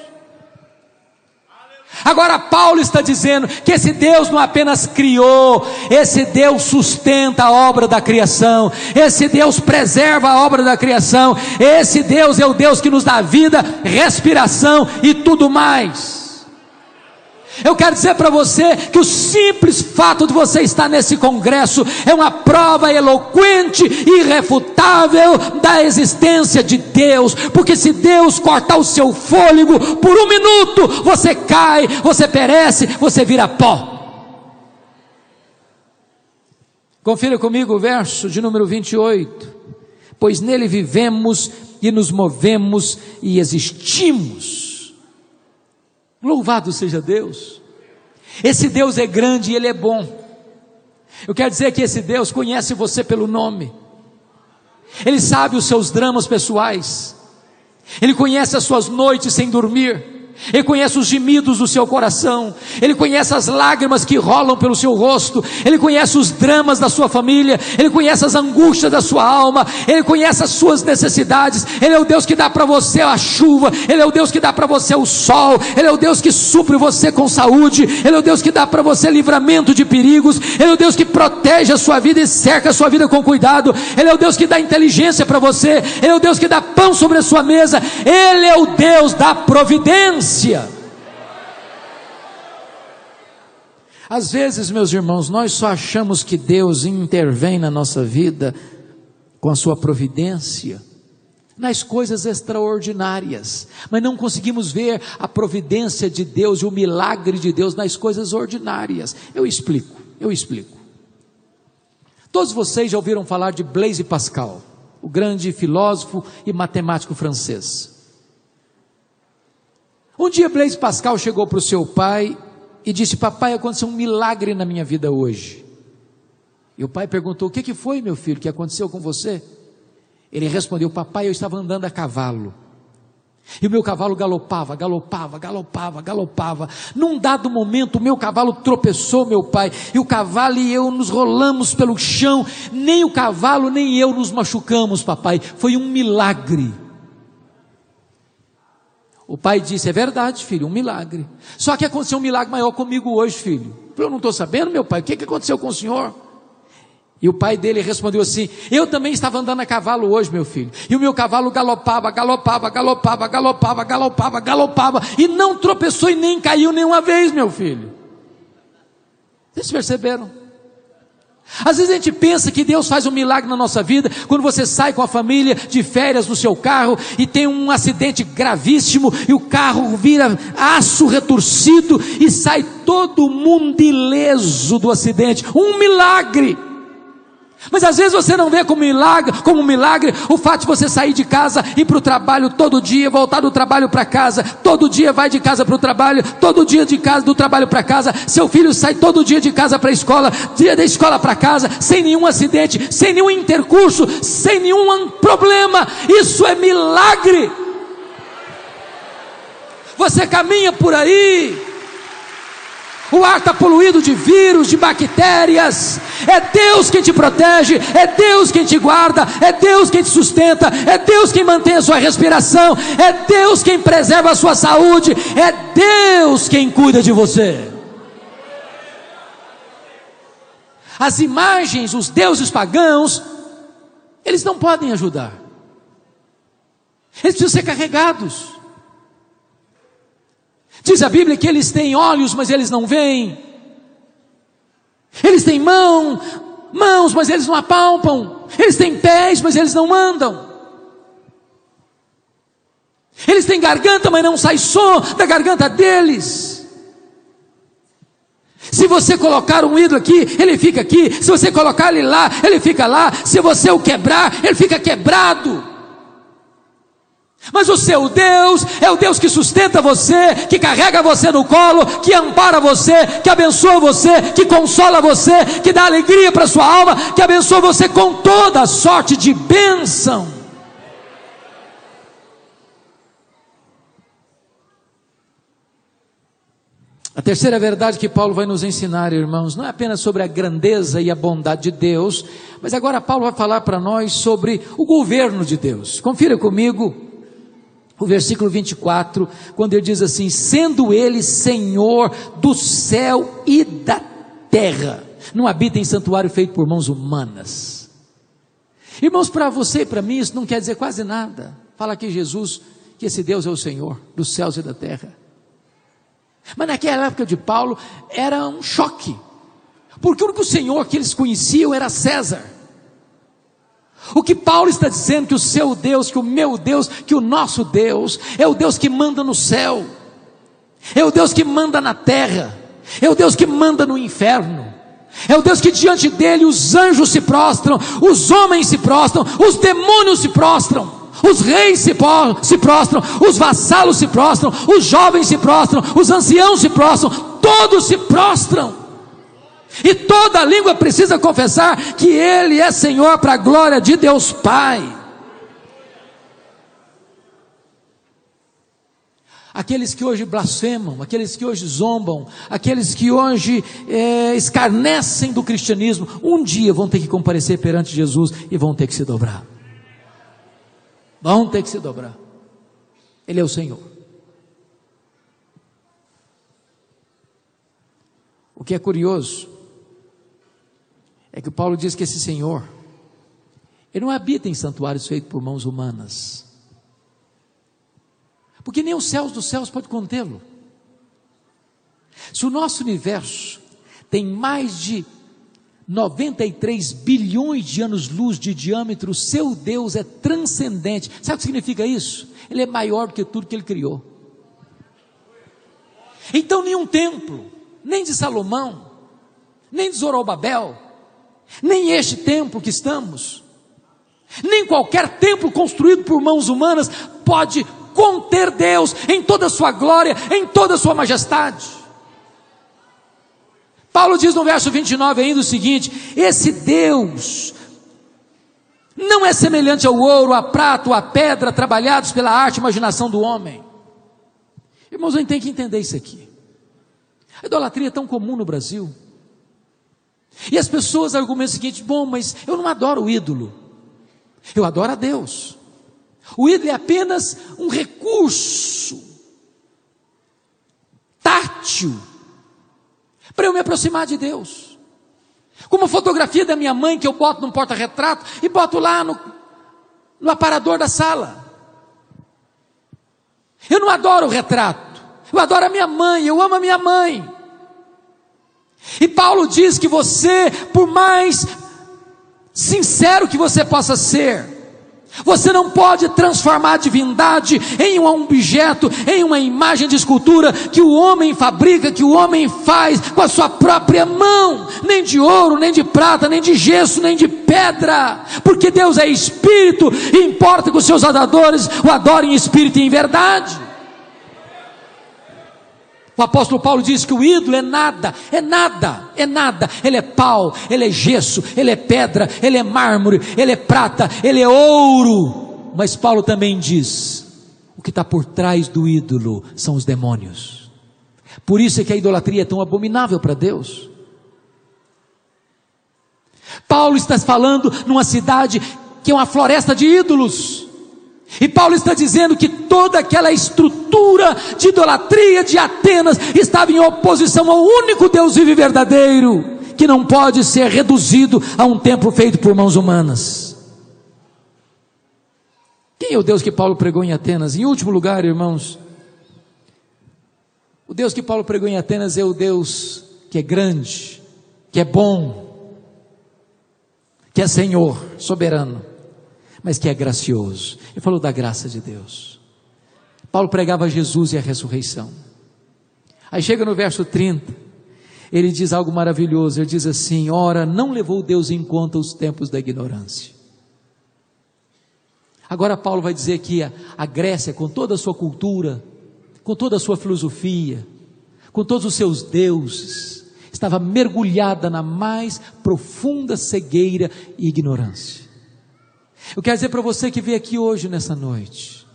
Agora, Paulo está dizendo que esse Deus não apenas criou, esse Deus sustenta a obra da criação, esse Deus preserva a obra da criação, esse Deus é o Deus que nos dá vida, respiração e tudo mais. Eu quero dizer para você que o simples fato de você estar nesse congresso é uma prova eloquente e irrefutável da existência de Deus, porque se Deus cortar o seu fôlego por um minuto, você cai, você perece, você vira pó. Confira comigo o verso de número 28. Pois nele vivemos e nos movemos e existimos Louvado seja Deus. Esse Deus é grande e Ele é bom. Eu quero dizer que esse Deus conhece você pelo nome, Ele sabe os seus dramas pessoais, Ele conhece as suas noites sem dormir, ele conhece os gemidos do seu coração, Ele conhece as lágrimas que rolam pelo seu rosto, Ele conhece os dramas da sua família, Ele conhece as angústias da sua alma, Ele conhece as suas necessidades, Ele é o Deus que dá para você a chuva, Ele é o Deus que dá para você o sol, Ele é o Deus que supre você com saúde, Ele é o Deus que dá para você livramento de perigos, Ele é o Deus que protege a sua vida e cerca a sua vida com cuidado, Ele é o Deus que dá inteligência para você, Ele é o Deus que dá pão sobre a sua mesa, Ele é o Deus da providência. Às vezes, meus irmãos, nós só achamos que Deus intervém na nossa vida com a sua providência nas coisas extraordinárias, mas não conseguimos ver a providência de Deus e o milagre de Deus nas coisas ordinárias. Eu explico, eu explico. Todos vocês já ouviram falar de Blaise Pascal, o grande filósofo e matemático francês. Um dia Blaise Pascal chegou para o seu pai e disse: Papai, aconteceu um milagre na minha vida hoje. E o pai perguntou: O que, que foi, meu filho, que aconteceu com você? Ele respondeu: Papai, eu estava andando a cavalo. E o meu cavalo galopava, galopava, galopava, galopava. Num dado momento, o meu cavalo tropeçou, meu pai, e o cavalo e eu nos rolamos pelo chão. Nem o cavalo, nem eu nos machucamos, papai. Foi um milagre. O pai disse: É verdade, filho, um milagre. Só que aconteceu um milagre maior comigo hoje, filho. Eu não estou sabendo, meu pai, o que, que aconteceu com o senhor? E o pai dele respondeu assim: Eu também estava andando a cavalo hoje, meu filho. E o meu cavalo galopava, galopava, galopava, galopava, galopava, galopava. E não tropeçou e nem caiu nenhuma vez, meu filho. Vocês perceberam? Às vezes a gente pensa que Deus faz um milagre na nossa vida quando você sai com a família de férias no seu carro e tem um acidente gravíssimo e o carro vira aço retorcido e sai todo mundo ileso do acidente. Um milagre. Mas às vezes você não vê como milagre, como milagre o fato de você sair de casa, ir para o trabalho todo dia, voltar do trabalho para casa, todo dia vai de casa para o trabalho, todo dia de casa do trabalho para casa, seu filho sai todo dia de casa para a escola, dia da escola para casa, sem nenhum acidente, sem nenhum intercurso, sem nenhum problema. Isso é milagre. Você caminha por aí, o ar está poluído de vírus, de bactérias. É Deus quem te protege, é Deus quem te guarda, é Deus quem te sustenta, é Deus quem mantém a sua respiração, é Deus quem preserva a sua saúde, é Deus quem cuida de você. As imagens, os deuses pagãos, eles não podem ajudar. Eles precisam ser carregados. Diz a Bíblia que eles têm olhos, mas eles não veem. Eles têm mão, mãos, mas eles não apalpam. Eles têm pés, mas eles não andam. Eles têm garganta, mas não sai som da garganta deles. Se você colocar um ídolo aqui, ele fica aqui. Se você colocar ele lá, ele fica lá. Se você o quebrar, ele fica quebrado. Mas o seu Deus é o Deus que sustenta você, que carrega você no colo, que ampara você, que abençoa você, que consola você, que dá alegria para sua alma, que abençoa você com toda sorte de bênção. A terceira verdade que Paulo vai nos ensinar, irmãos, não é apenas sobre a grandeza e a bondade de Deus, mas agora Paulo vai falar para nós sobre o governo de Deus. Confira comigo o versículo 24, quando ele diz assim: sendo ele Senhor do céu e da terra, não habita em santuário feito por mãos humanas. Irmãos, para você e para mim, isso não quer dizer quase nada. Fala aqui Jesus, que esse Deus é o Senhor dos céus e da terra. Mas naquela época de Paulo era um choque, porque o único Senhor que eles conheciam era César. O que Paulo está dizendo que o seu Deus, que o meu Deus, que o nosso Deus é o Deus que manda no céu. É o Deus que manda na terra. É o Deus que manda no inferno. É o Deus que diante dele os anjos se prostram, os homens se prostram, os demônios se prostram, os reis se, prostram, os vassalos se prostram, os jovens se prostram, os anciãos se prostram, todos se prostram. E toda língua precisa confessar que Ele é Senhor para a glória de Deus Pai. Aqueles que hoje blasfemam, aqueles que hoje zombam, aqueles que hoje é, escarnecem do cristianismo, um dia vão ter que comparecer perante Jesus e vão ter que se dobrar. Vão ter que se dobrar. Ele é o Senhor. O que é curioso é que Paulo diz que esse Senhor, ele não habita em santuários feitos por mãos humanas. Porque nem os céus dos céus pode contê-lo. Se o nosso universo tem mais de 93 bilhões de anos-luz de diâmetro, o seu Deus é transcendente. Sabe o que significa isso? Ele é maior do que tudo que ele criou. Então, nenhum templo, nem de Salomão, nem de Zorobabel, nem este templo que estamos, nem qualquer templo construído por mãos humanas pode conter Deus em toda a sua glória, em toda a sua majestade. Paulo diz no verso 29 ainda o seguinte: esse Deus não é semelhante ao ouro, à prata, à pedra trabalhados pela arte e imaginação do homem. Irmãos, a gente tem que entender isso aqui. A idolatria é tão comum no Brasil. E as pessoas argumentam o seguinte: bom, mas eu não adoro o ídolo, eu adoro a Deus. O ídolo é apenas um recurso tátil para eu me aproximar de Deus. Como a fotografia da minha mãe que eu boto num porta-retrato e boto lá no, no aparador da sala. Eu não adoro o retrato, eu adoro a minha mãe, eu amo a minha mãe. E Paulo diz que você, por mais sincero que você possa ser, você não pode transformar a divindade em um objeto, em uma imagem de escultura que o homem fabrica, que o homem faz com a sua própria mão, nem de ouro, nem de prata, nem de gesso, nem de pedra, porque Deus é espírito e importa que os seus adoradores o adorem em espírito e em verdade. O apóstolo Paulo diz que o ídolo é nada, é nada, é nada. Ele é pau, ele é gesso, ele é pedra, ele é mármore, ele é prata, ele é ouro. Mas Paulo também diz: o que está por trás do ídolo são os demônios. Por isso é que a idolatria é tão abominável para Deus. Paulo está falando numa cidade que é uma floresta de ídolos. E Paulo está dizendo que toda aquela estrutura de idolatria de Atenas estava em oposição ao único Deus vivo e verdadeiro, que não pode ser reduzido a um templo feito por mãos humanas. Quem é o Deus que Paulo pregou em Atenas? Em último lugar, irmãos, o Deus que Paulo pregou em Atenas é o Deus que é grande, que é bom, que é Senhor, soberano mas que é gracioso. Ele falou da graça de Deus. Paulo pregava Jesus e a ressurreição. Aí chega no verso 30, ele diz algo maravilhoso. Ele diz assim: Ora, não levou Deus em conta os tempos da ignorância. Agora, Paulo vai dizer que a, a Grécia, com toda a sua cultura, com toda a sua filosofia, com todos os seus deuses, estava mergulhada na mais profunda cegueira e ignorância. Eu quero dizer para você que veio aqui hoje, nessa noite,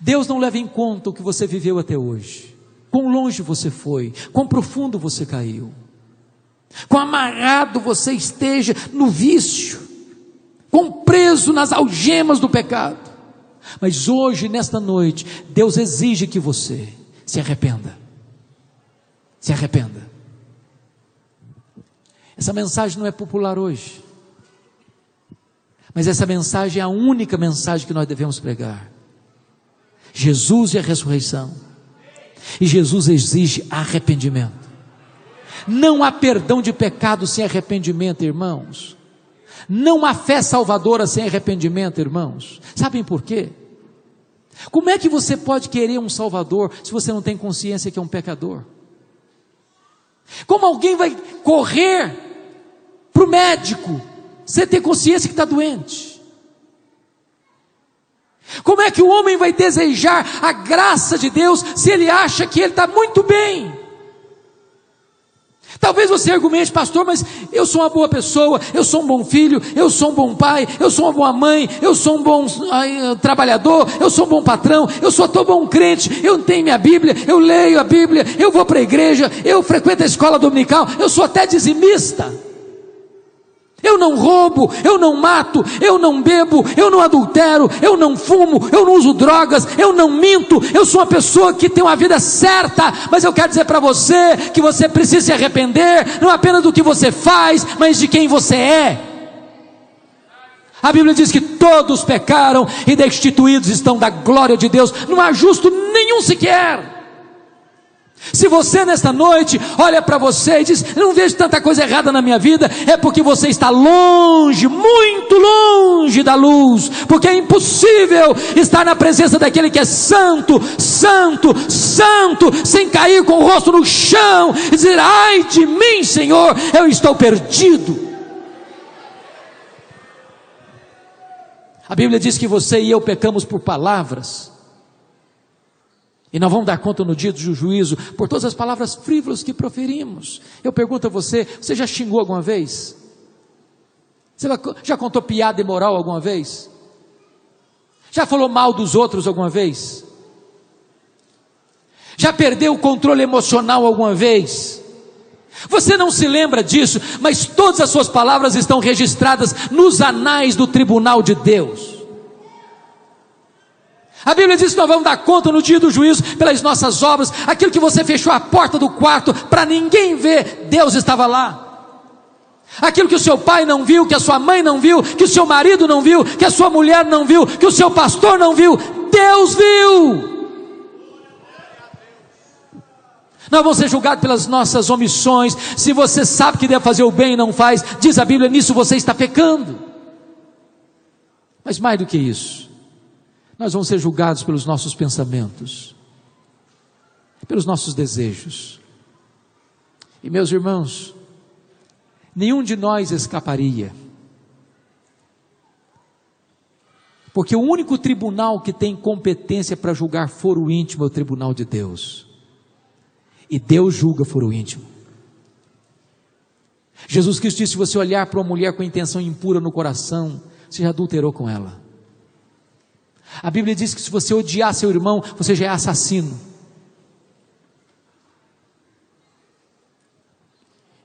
Deus não leva em conta o que você viveu até hoje, quão longe você foi, quão profundo você caiu, quão amarrado você esteja no vício, quão preso nas algemas do pecado. Mas hoje, nesta noite, Deus exige que você se arrependa. Se arrependa. Essa mensagem não é popular hoje. Mas essa mensagem é a única mensagem que nós devemos pregar. Jesus e a ressurreição. E Jesus exige arrependimento. Não há perdão de pecado sem arrependimento, irmãos. Não há fé salvadora sem arrependimento, irmãos. Sabem por quê? Como é que você pode querer um Salvador se você não tem consciência que é um pecador? Como alguém vai correr para o médico você ter consciência que está doente. Como é que o homem vai desejar a graça de Deus se ele acha que ele está muito bem? Talvez você argumente, pastor, mas eu sou uma boa pessoa, eu sou um bom filho, eu sou um bom pai, eu sou uma boa mãe, eu sou um bom trabalhador, eu sou um bom patrão, eu sou todo bom crente, eu tenho minha Bíblia, eu leio a Bíblia, eu vou para a igreja, eu frequento a escola dominical, eu sou até dizimista. Eu não roubo, eu não mato, eu não bebo, eu não adultero, eu não fumo, eu não uso drogas, eu não minto, eu sou uma pessoa que tem uma vida certa, mas eu quero dizer para você que você precisa se arrepender, não apenas do que você faz, mas de quem você é. A Bíblia diz que todos pecaram e destituídos estão da glória de Deus, não há justo nenhum sequer. Se você nesta noite olha para você e diz: Não vejo tanta coisa errada na minha vida, é porque você está longe, muito longe da luz, porque é impossível estar na presença daquele que é santo, santo, santo, sem cair com o rosto no chão e dizer: Ai de mim, Senhor, eu estou perdido. A Bíblia diz que você e eu pecamos por palavras e nós vamos dar conta no dia do juízo por todas as palavras frívolas que proferimos. Eu pergunto a você: você já xingou alguma vez? Você já contou piada imoral alguma vez? Já falou mal dos outros alguma vez? Já perdeu o controle emocional alguma vez? Você não se lembra disso, mas todas as suas palavras estão registradas nos anais do tribunal de Deus. A Bíblia diz que nós vamos dar conta no dia do juízo pelas nossas obras, aquilo que você fechou a porta do quarto para ninguém ver, Deus estava lá. Aquilo que o seu pai não viu, que a sua mãe não viu, que o seu marido não viu, que a sua mulher não viu, que o seu pastor não viu, Deus viu. Nós vamos ser julgados pelas nossas omissões. Se você sabe que deve fazer o bem e não faz, diz a Bíblia, nisso você está pecando. Mas mais do que isso, nós vamos ser julgados pelos nossos pensamentos, pelos nossos desejos. E meus irmãos, nenhum de nós escaparia. Porque o único tribunal que tem competência para julgar foro íntimo é o tribunal de Deus. E Deus julga foro íntimo. Jesus Cristo disse: se você olhar para uma mulher com intenção impura no coração, você já adulterou com ela. A Bíblia diz que se você odiar seu irmão, você já é assassino.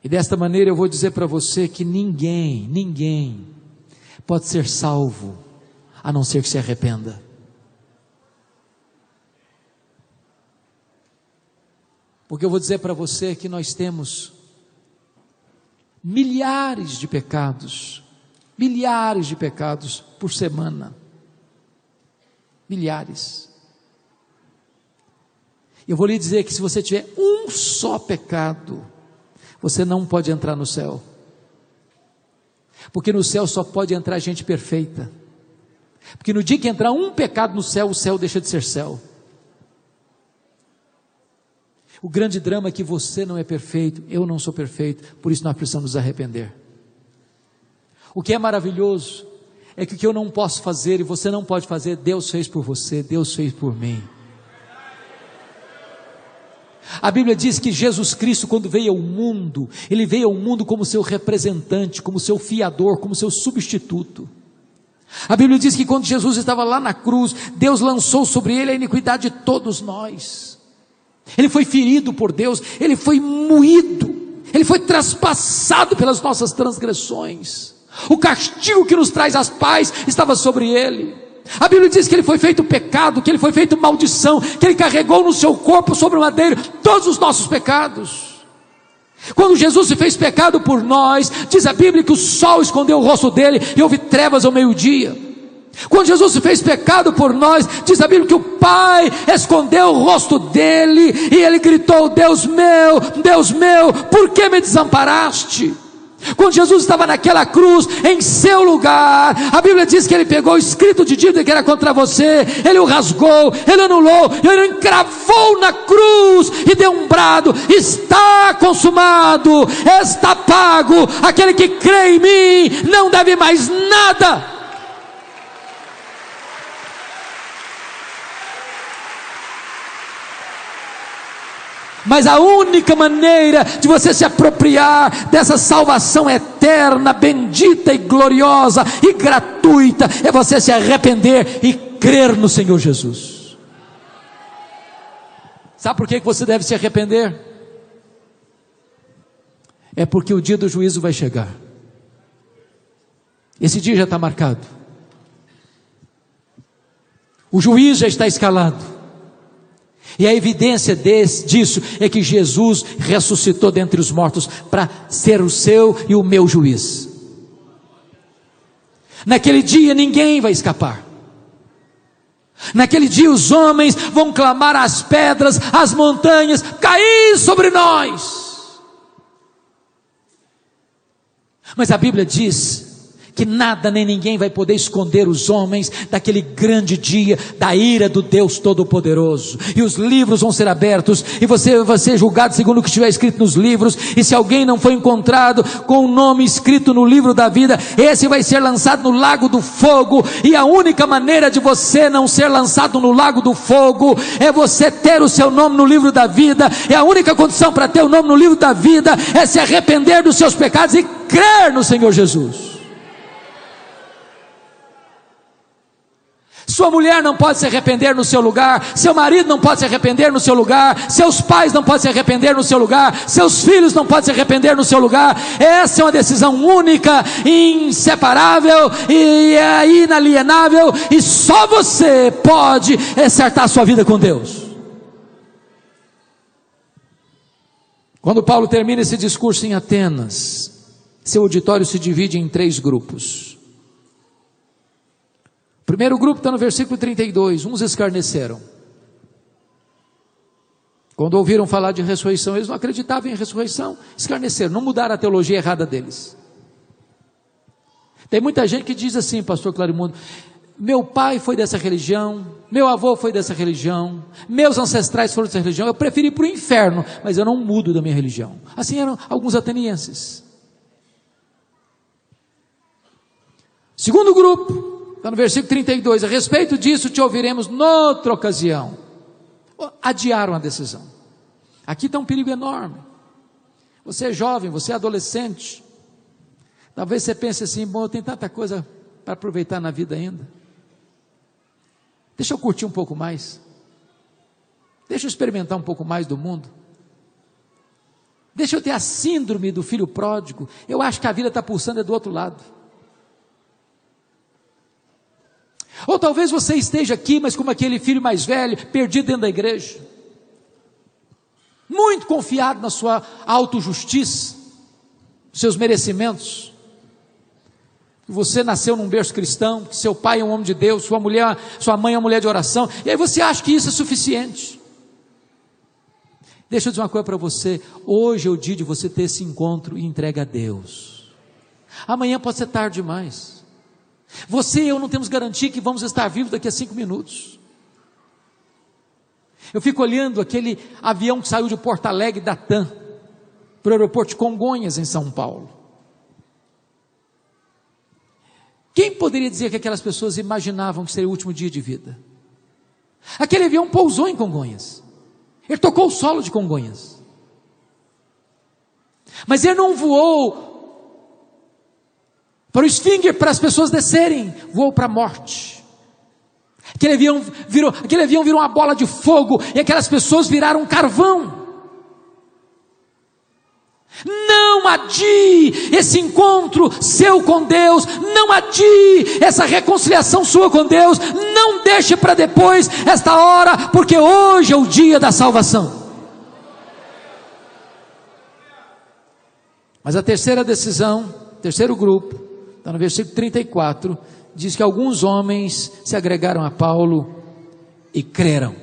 E desta maneira eu vou dizer para você que ninguém, ninguém pode ser salvo a não ser que se arrependa. Porque eu vou dizer para você que nós temos milhares de pecados, milhares de pecados por semana. Milhares. Eu vou lhe dizer que se você tiver um só pecado, você não pode entrar no céu. Porque no céu só pode entrar gente perfeita. Porque no dia que entrar um pecado no céu, o céu deixa de ser céu. O grande drama é que você não é perfeito, eu não sou perfeito, por isso nós precisamos nos arrepender. O que é maravilhoso é que o que eu não posso fazer e você não pode fazer, Deus fez por você, Deus fez por mim. A Bíblia diz que Jesus Cristo, quando veio ao mundo, ele veio ao mundo como seu representante, como seu fiador, como seu substituto. A Bíblia diz que quando Jesus estava lá na cruz, Deus lançou sobre ele a iniquidade de todos nós. Ele foi ferido por Deus, ele foi moído, ele foi traspassado pelas nossas transgressões. O castigo que nos traz as paz estava sobre ele. A Bíblia diz que ele foi feito pecado, que ele foi feito maldição, que ele carregou no seu corpo sobre o madeiro todos os nossos pecados. Quando Jesus se fez pecado por nós, diz a Bíblia que o sol escondeu o rosto dele e houve trevas ao meio-dia. Quando Jesus se fez pecado por nós, diz a Bíblia que o Pai escondeu o rosto dele e ele gritou: Deus meu, Deus meu, por que me desamparaste? Quando Jesus estava naquela cruz, em seu lugar, a Bíblia diz que ele pegou o escrito de dívida que era contra você, ele o rasgou, ele anulou, ele encravou na cruz e deu um brado: está consumado, está pago. Aquele que crê em mim não deve mais nada. Mas a única maneira de você se apropriar dessa salvação eterna, bendita e gloriosa e gratuita é você se arrepender e crer no Senhor Jesus. Sabe por que você deve se arrepender? É porque o dia do juízo vai chegar. Esse dia já está marcado. O juiz já está escalado. E a evidência desse, disso é que Jesus ressuscitou dentre os mortos para ser o seu e o meu juiz. Naquele dia ninguém vai escapar. Naquele dia os homens vão clamar às pedras, às montanhas, cair sobre nós. Mas a Bíblia diz que nada nem ninguém vai poder esconder os homens daquele grande dia da ira do Deus Todo-Poderoso. E os livros vão ser abertos e você vai ser julgado segundo o que estiver escrito nos livros. E se alguém não foi encontrado com o nome escrito no livro da vida, esse vai ser lançado no lago do fogo. E a única maneira de você não ser lançado no lago do fogo é você ter o seu nome no livro da vida. É a única condição para ter o nome no livro da vida é se arrepender dos seus pecados e crer no Senhor Jesus. Sua mulher não pode se arrepender no seu lugar, seu marido não pode se arrepender no seu lugar, seus pais não podem se arrepender no seu lugar, seus filhos não podem se arrepender no seu lugar. Essa é uma decisão única, inseparável e inalienável, e só você pode acertar sua vida com Deus. Quando Paulo termina esse discurso em Atenas, seu auditório se divide em três grupos primeiro grupo está no versículo 32. Uns escarneceram. Quando ouviram falar de ressurreição, eles não acreditavam em ressurreição, escarneceram, não mudaram a teologia errada deles. Tem muita gente que diz assim, pastor Clarimundo, meu pai foi dessa religião, meu avô foi dessa religião, meus ancestrais foram dessa religião, eu preferi ir para o inferno, mas eu não mudo da minha religião. Assim eram alguns atenienses. Segundo grupo, está no versículo 32, a respeito disso te ouviremos noutra ocasião. Adiaram a decisão. Aqui está um perigo enorme. Você é jovem, você é adolescente. Talvez você pense assim: bom, eu tenho tanta coisa para aproveitar na vida ainda. Deixa eu curtir um pouco mais. Deixa eu experimentar um pouco mais do mundo. Deixa eu ter a síndrome do filho pródigo. Eu acho que a vida está pulsando é do outro lado. Ou talvez você esteja aqui, mas como aquele filho mais velho, perdido dentro da igreja. Muito confiado na sua autojustiça, seus merecimentos. Você nasceu num berço cristão, que seu pai é um homem de Deus, sua mulher, sua mãe é uma mulher de oração, e aí você acha que isso é suficiente. Deixa eu dizer uma coisa para você, hoje é o dia de você ter esse encontro e entrega a Deus. Amanhã pode ser tarde demais. Você e eu não temos garantia que vamos estar vivos daqui a cinco minutos. Eu fico olhando aquele avião que saiu de Porto Alegre da TAM para o aeroporto de Congonhas, em São Paulo. Quem poderia dizer que aquelas pessoas imaginavam que seria o último dia de vida? Aquele avião pousou em Congonhas. Ele tocou o solo de Congonhas. Mas ele não voou para o esfíncter para as pessoas descerem, voou para a morte. Aquele avião, virou, aquele avião virou uma bola de fogo e aquelas pessoas viraram carvão. Não adie esse encontro seu com Deus, não adie essa reconciliação sua com Deus, não deixe para depois esta hora, porque hoje é o dia da salvação. Mas a terceira decisão, terceiro grupo, está no versículo 34, diz que alguns homens se agregaram a Paulo e creram.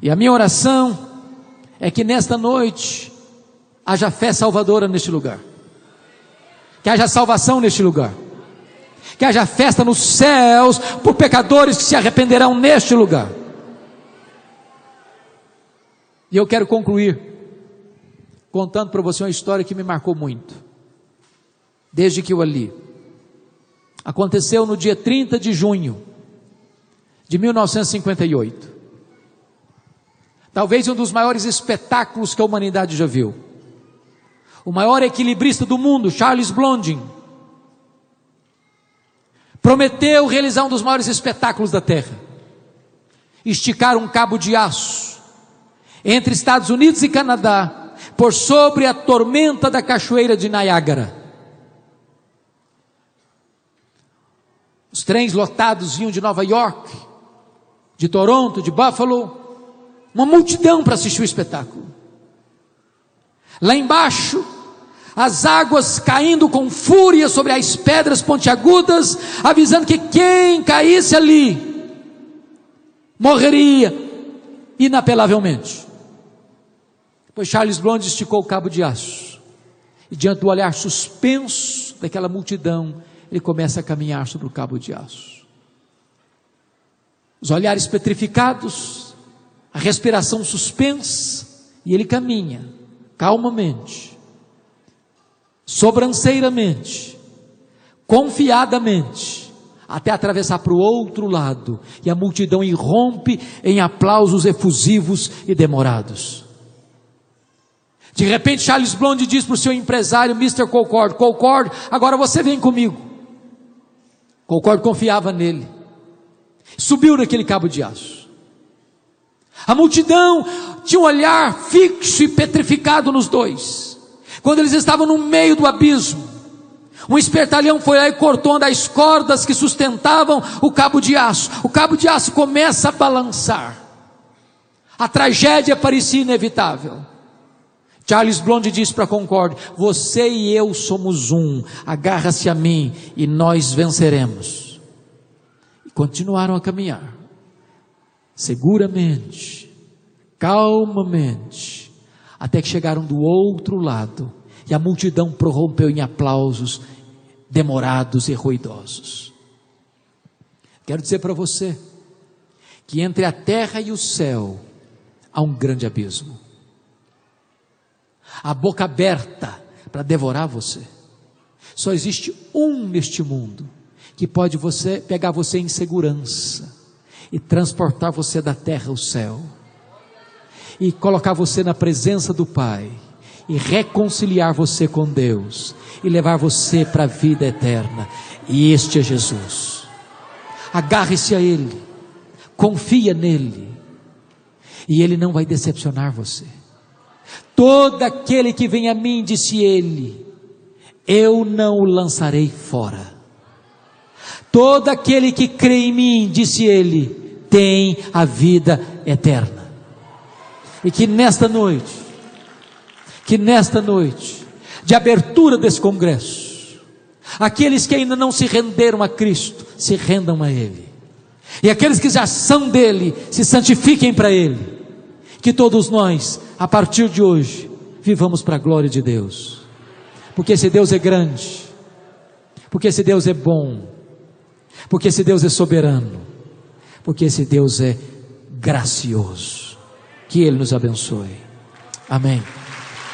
E a minha oração é que nesta noite haja fé salvadora neste lugar, que haja salvação neste lugar, que haja festa nos céus por pecadores que se arrependerão neste lugar. E eu quero concluir contando para você uma história que me marcou muito, desde que eu a li. Aconteceu no dia 30 de junho de 1958. Talvez um dos maiores espetáculos que a humanidade já viu o maior equilibrista do mundo, Charles Blondin, prometeu realizar um dos maiores espetáculos da Terra: esticar um cabo de aço entre Estados Unidos e Canadá por sobre a tormenta da cachoeira de Niágara. Os trens lotados vinham de Nova York, de Toronto, de Buffalo, uma multidão para assistir o espetáculo. Lá embaixo, as águas caindo com fúria sobre as pedras pontiagudas, avisando que quem caísse ali morreria inapelavelmente. Pois Charles Blonde esticou o cabo de aço, e diante do olhar suspenso daquela multidão, ele começa a caminhar sobre o cabo de aço. Os olhares petrificados, a respiração suspensa, e ele caminha calmamente sobranceiramente, confiadamente, até atravessar para o outro lado, e a multidão irrompe em aplausos efusivos e demorados. De repente, Charles Blonde diz para o seu empresário, Mr. Concord: Concord, agora você vem comigo. Concord confiava nele, subiu naquele cabo de aço. A multidão tinha um olhar fixo e petrificado nos dois quando eles estavam no meio do abismo, um espertalhão foi lá e cortou uma das cordas que sustentavam o cabo de aço. O cabo de aço começa a balançar. A tragédia parecia inevitável. Charles Blonde disse para Concorde: Você e eu somos um, agarra-se a mim e nós venceremos. E continuaram a caminhar, seguramente, calmamente, até que chegaram do outro lado e a multidão prorrompeu em aplausos demorados e ruidosos. Quero dizer para você que entre a terra e o céu há um grande abismo. A boca aberta para devorar você. Só existe um neste mundo que pode você pegar você em segurança e transportar você da terra ao céu e colocar você na presença do Pai e reconciliar você com Deus e levar você para a vida eterna. E este é Jesus. Agarre-se a Ele, confia nele, e Ele não vai decepcionar você. Todo aquele que vem a mim, disse Ele, eu não o lançarei fora. Todo aquele que crê em mim, disse Ele, tem a vida eterna. E que nesta noite, que nesta noite, de abertura desse congresso, aqueles que ainda não se renderam a Cristo, se rendam a Ele. E aqueles que já são dele, se santifiquem para Ele. Que todos nós, a partir de hoje, vivamos para a glória de Deus. Porque esse Deus é grande, porque esse Deus é bom, porque esse Deus é soberano, porque esse Deus é gracioso. Que Ele nos abençoe. Amém.